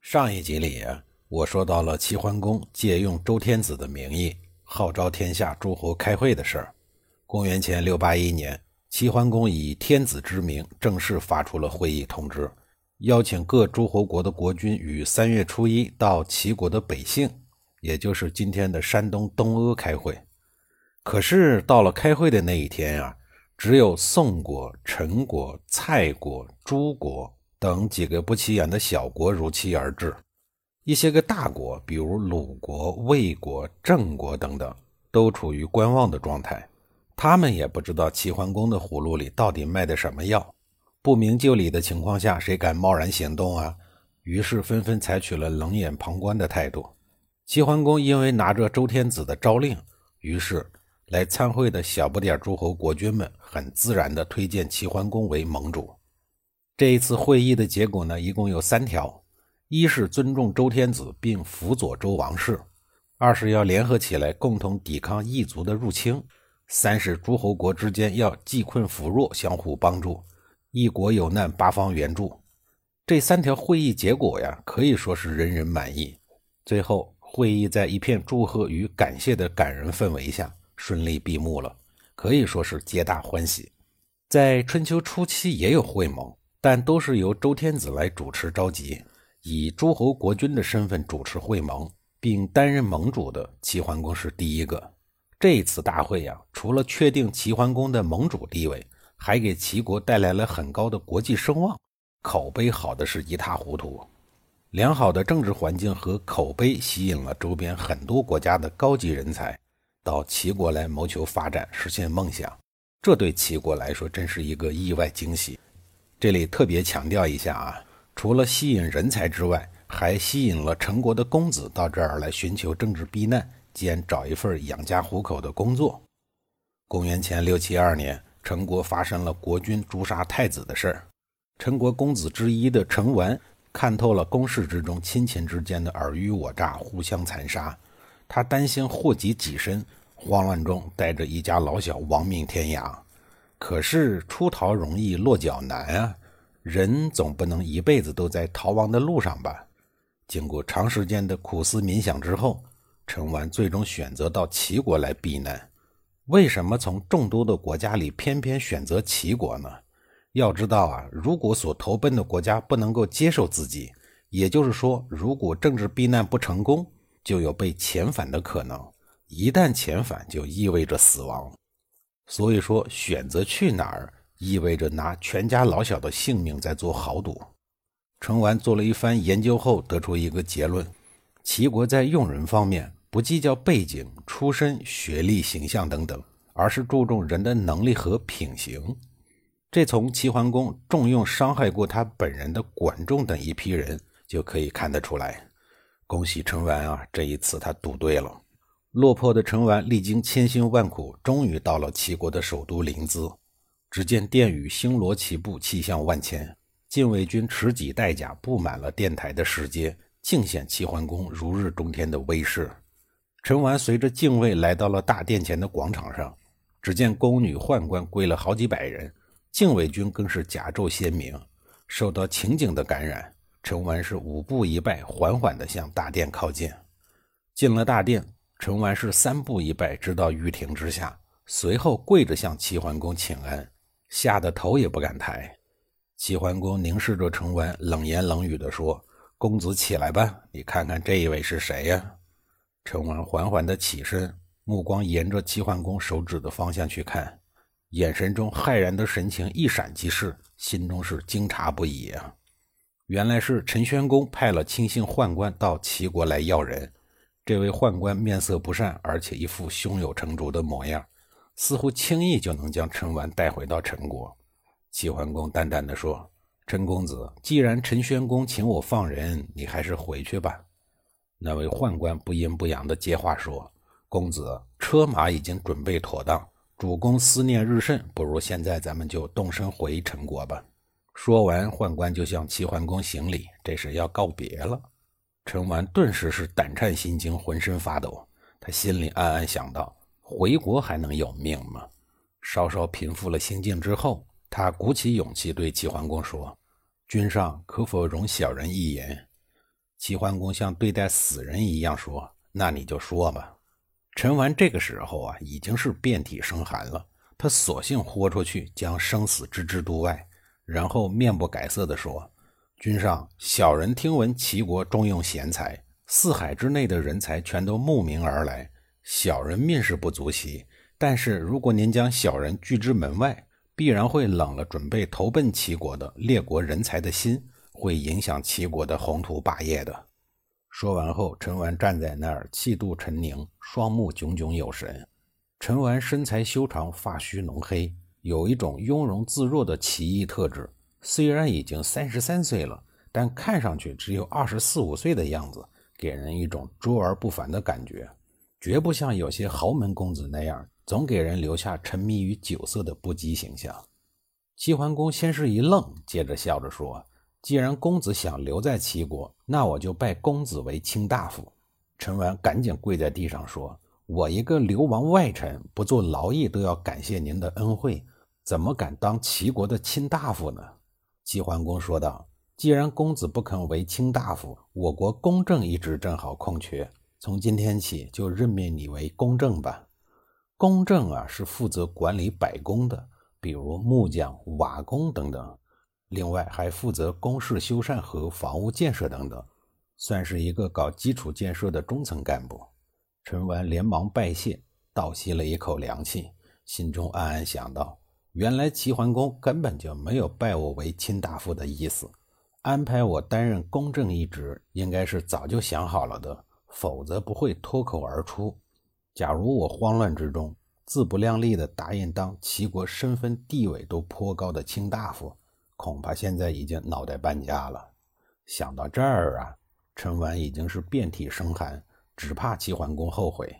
上一集里，我说到了齐桓公借用周天子的名义号召天下诸侯开会的事儿。公元前六八一年，齐桓公以天子之名正式发出了会议通知，邀请各诸侯国的国君于三月初一到齐国的北杏，也就是今天的山东东阿开会。可是到了开会的那一天啊，只有宋国、陈国、蔡国、诸国。等几个不起眼的小国如期而至，一些个大国，比如鲁国、魏国、郑国等等，都处于观望的状态。他们也不知道齐桓公的葫芦里到底卖的什么药，不明就里的情况下，谁敢贸然行动啊？于是纷纷采取了冷眼旁观的态度。齐桓公因为拿着周天子的诏令，于是来参会的小不点诸侯国君们很自然地推荐齐桓公为盟主。这一次会议的结果呢，一共有三条：一是尊重周天子并辅佐周王室；二是要联合起来共同抵抗异族的入侵；三是诸侯国之间要济困扶弱，相互帮助，一国有难八方援助。这三条会议结果呀，可以说是人人满意。最后，会议在一片祝贺与感谢的感人氛围下顺利闭幕了，可以说是皆大欢喜。在春秋初期也有会盟。但都是由周天子来主持召集，以诸侯国君的身份主持会盟，并担任盟主的齐桓公是第一个。这次大会呀，除了确定齐桓公的盟主地位，还给齐国带来了很高的国际声望，口碑好的是一塌糊涂。良好的政治环境和口碑吸引了周边很多国家的高级人才到齐国来谋求发展，实现梦想。这对齐国来说真是一个意外惊喜。这里特别强调一下啊，除了吸引人才之外，还吸引了陈国的公子到这儿来寻求政治避难兼找一份养家糊口的工作。公元前六七二年，陈国发生了国君诛杀太子的事儿。陈国公子之一的陈完看透了宫室之中亲情之间的尔虞我诈、互相残杀，他担心祸及己身，慌乱中带着一家老小亡命天涯。可是出逃容易落脚难啊！人总不能一辈子都在逃亡的路上吧？经过长时间的苦思冥想之后，陈完最终选择到齐国来避难。为什么从众多的国家里偏偏选择齐国呢？要知道啊，如果所投奔的国家不能够接受自己，也就是说，如果政治避难不成功，就有被遣返的可能。一旦遣返，就意味着死亡。所以说，选择去哪儿，意味着拿全家老小的性命在做豪赌。陈完做了一番研究后，得出一个结论：齐国在用人方面不计较背景、出身、学历、形象等等，而是注重人的能力和品行。这从齐桓公重用伤害过他本人的管仲等一批人就可以看得出来。恭喜陈完啊，这一次他赌对了。落魄的陈完历经千辛万苦，终于到了齐国的首都临淄。只见殿宇星罗棋布，气象万千。禁卫军持戟带甲，布满了殿台的石阶，尽显齐桓公如日中天的威势。陈完随着禁卫来到了大殿前的广场上，只见宫女宦官跪了好几百人，禁卫军更是甲胄鲜明。受到情景的感染，陈完是五步一拜，缓缓地向大殿靠近。进了大殿。陈完是三步一拜，直到御庭之下，随后跪着向齐桓公请安，吓得头也不敢抬。齐桓公凝视着陈完，冷言冷语地说：“公子起来吧，你看看这一位是谁呀？”陈完缓缓地起身，目光沿着齐桓公手指的方向去看，眼神中骇然的神情一闪即逝，心中是惊诧不已啊！原来是陈宣公派了亲信宦官到齐国来要人。这位宦官面色不善，而且一副胸有成竹的模样，似乎轻易就能将陈完带回到陈国。齐桓公淡淡的说：“陈公子，既然陈宣公请我放人，你还是回去吧。那位宦官不阴不阳的接话说：“公子，车马已经准备妥当，主公思念日甚，不如现在咱们就动身回陈国吧。”说完，宦官就向齐桓公行礼，这是要告别了。陈完顿时是胆颤心惊，浑身发抖。他心里暗暗想到：回国还能有命吗？稍稍平复了心境之后，他鼓起勇气对齐桓公说：“君上可否容小人一言？”齐桓公像对待死人一样说：“那你就说吧。”陈完这个时候啊，已经是遍体生寒了。他索性豁出去，将生死置之度外，然后面不改色地说：“君上，小人听闻齐国重用贤才，四海之内的人才全都慕名而来。小人面试不足惜，但是如果您将小人拒之门外，必然会冷了准备投奔齐国的列国人才的心。”会影响齐国的宏图霸业的。说完后，陈完站在那儿，气度沉凝，双目炯炯有神。陈完身材修长，发须浓黑，有一种雍容自若的奇异特质。虽然已经三十三岁了，但看上去只有二十四五岁的样子，给人一种卓而不凡的感觉，绝不像有些豪门公子那样，总给人留下沉迷于酒色的不羁形象。齐桓公先是一愣，接着笑着说。既然公子想留在齐国，那我就拜公子为卿大夫。陈完赶紧跪在地上说：“我一个流亡外臣，不做劳役都要感谢您的恩惠，怎么敢当齐国的卿大夫呢？”齐桓公说道：“既然公子不肯为卿大夫，我国公正一职正好空缺，从今天起就任命你为公正吧。公正啊，是负责管理百工的，比如木匠、瓦工等等。”另外还负责工事修缮和房屋建设等等，算是一个搞基础建设的中层干部。陈完连忙拜谢，倒吸了一口凉气，心中暗暗想到：原来齐桓公根本就没有拜我为卿大夫的意思，安排我担任公正一职，应该是早就想好了的，否则不会脱口而出。假如我慌乱之中自不量力地答应当齐国身份地位都颇高的卿大夫，恐怕现在已经脑袋搬家了。想到这儿啊，陈完已经是遍体生寒，只怕齐桓公后悔。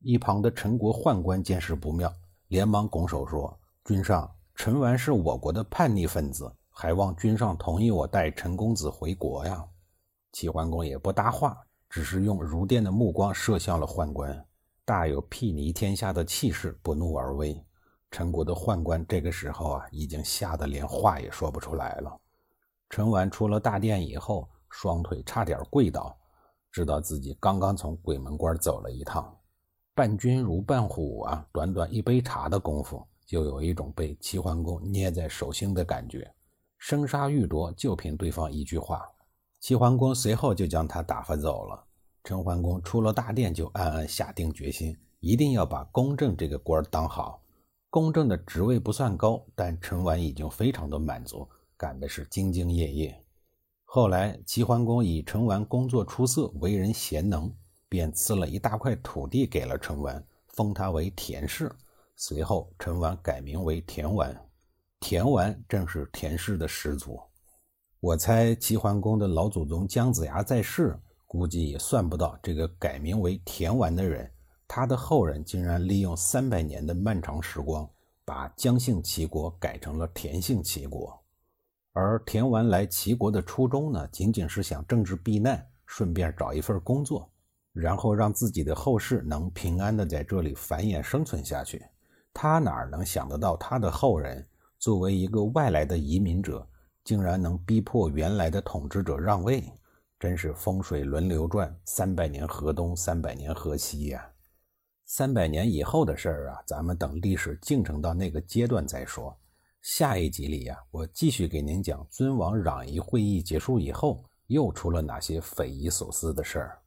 一旁的陈国宦官见势不妙，连忙拱手说：“君上，陈完是我国的叛逆分子，还望君上同意我带陈公子回国呀。”齐桓公也不搭话，只是用如电的目光射向了宦官，大有睥睨天下的气势，不怒而威。陈国的宦官这个时候啊，已经吓得连话也说不出来了。陈完出了大殿以后，双腿差点跪倒，知道自己刚刚从鬼门关走了一趟。伴君如伴虎啊，短短一杯茶的功夫，就有一种被齐桓公捏在手心的感觉。生杀予夺，就凭对方一句话。齐桓公随后就将他打发走了。陈桓公出了大殿，就暗暗下定决心，一定要把公正这个官当好。公正的职位不算高，但陈完已经非常的满足，干的是兢兢业业。后来齐桓公以陈完工作出色，为人贤能，便赐了一大块土地给了陈完，封他为田氏。随后陈完改名为田完，田完正是田氏的始祖。我猜齐桓公的老祖宗姜子牙在世，估计也算不到这个改名为田完的人。他的后人竟然利用三百年的漫长时光，把姜姓齐国改成了田姓齐国。而田完来齐国的初衷呢，仅仅是想政治避难，顺便找一份工作，然后让自己的后世能平安的在这里繁衍生存下去。他哪能想得到，他的后人作为一个外来的移民者，竟然能逼迫原来的统治者让位？真是风水轮流转，三百年河东，三百年河西呀！三百年以后的事儿啊，咱们等历史进程到那个阶段再说。下一集里呀，我继续给您讲尊王攘夷会议结束以后，又出了哪些匪夷所思的事儿。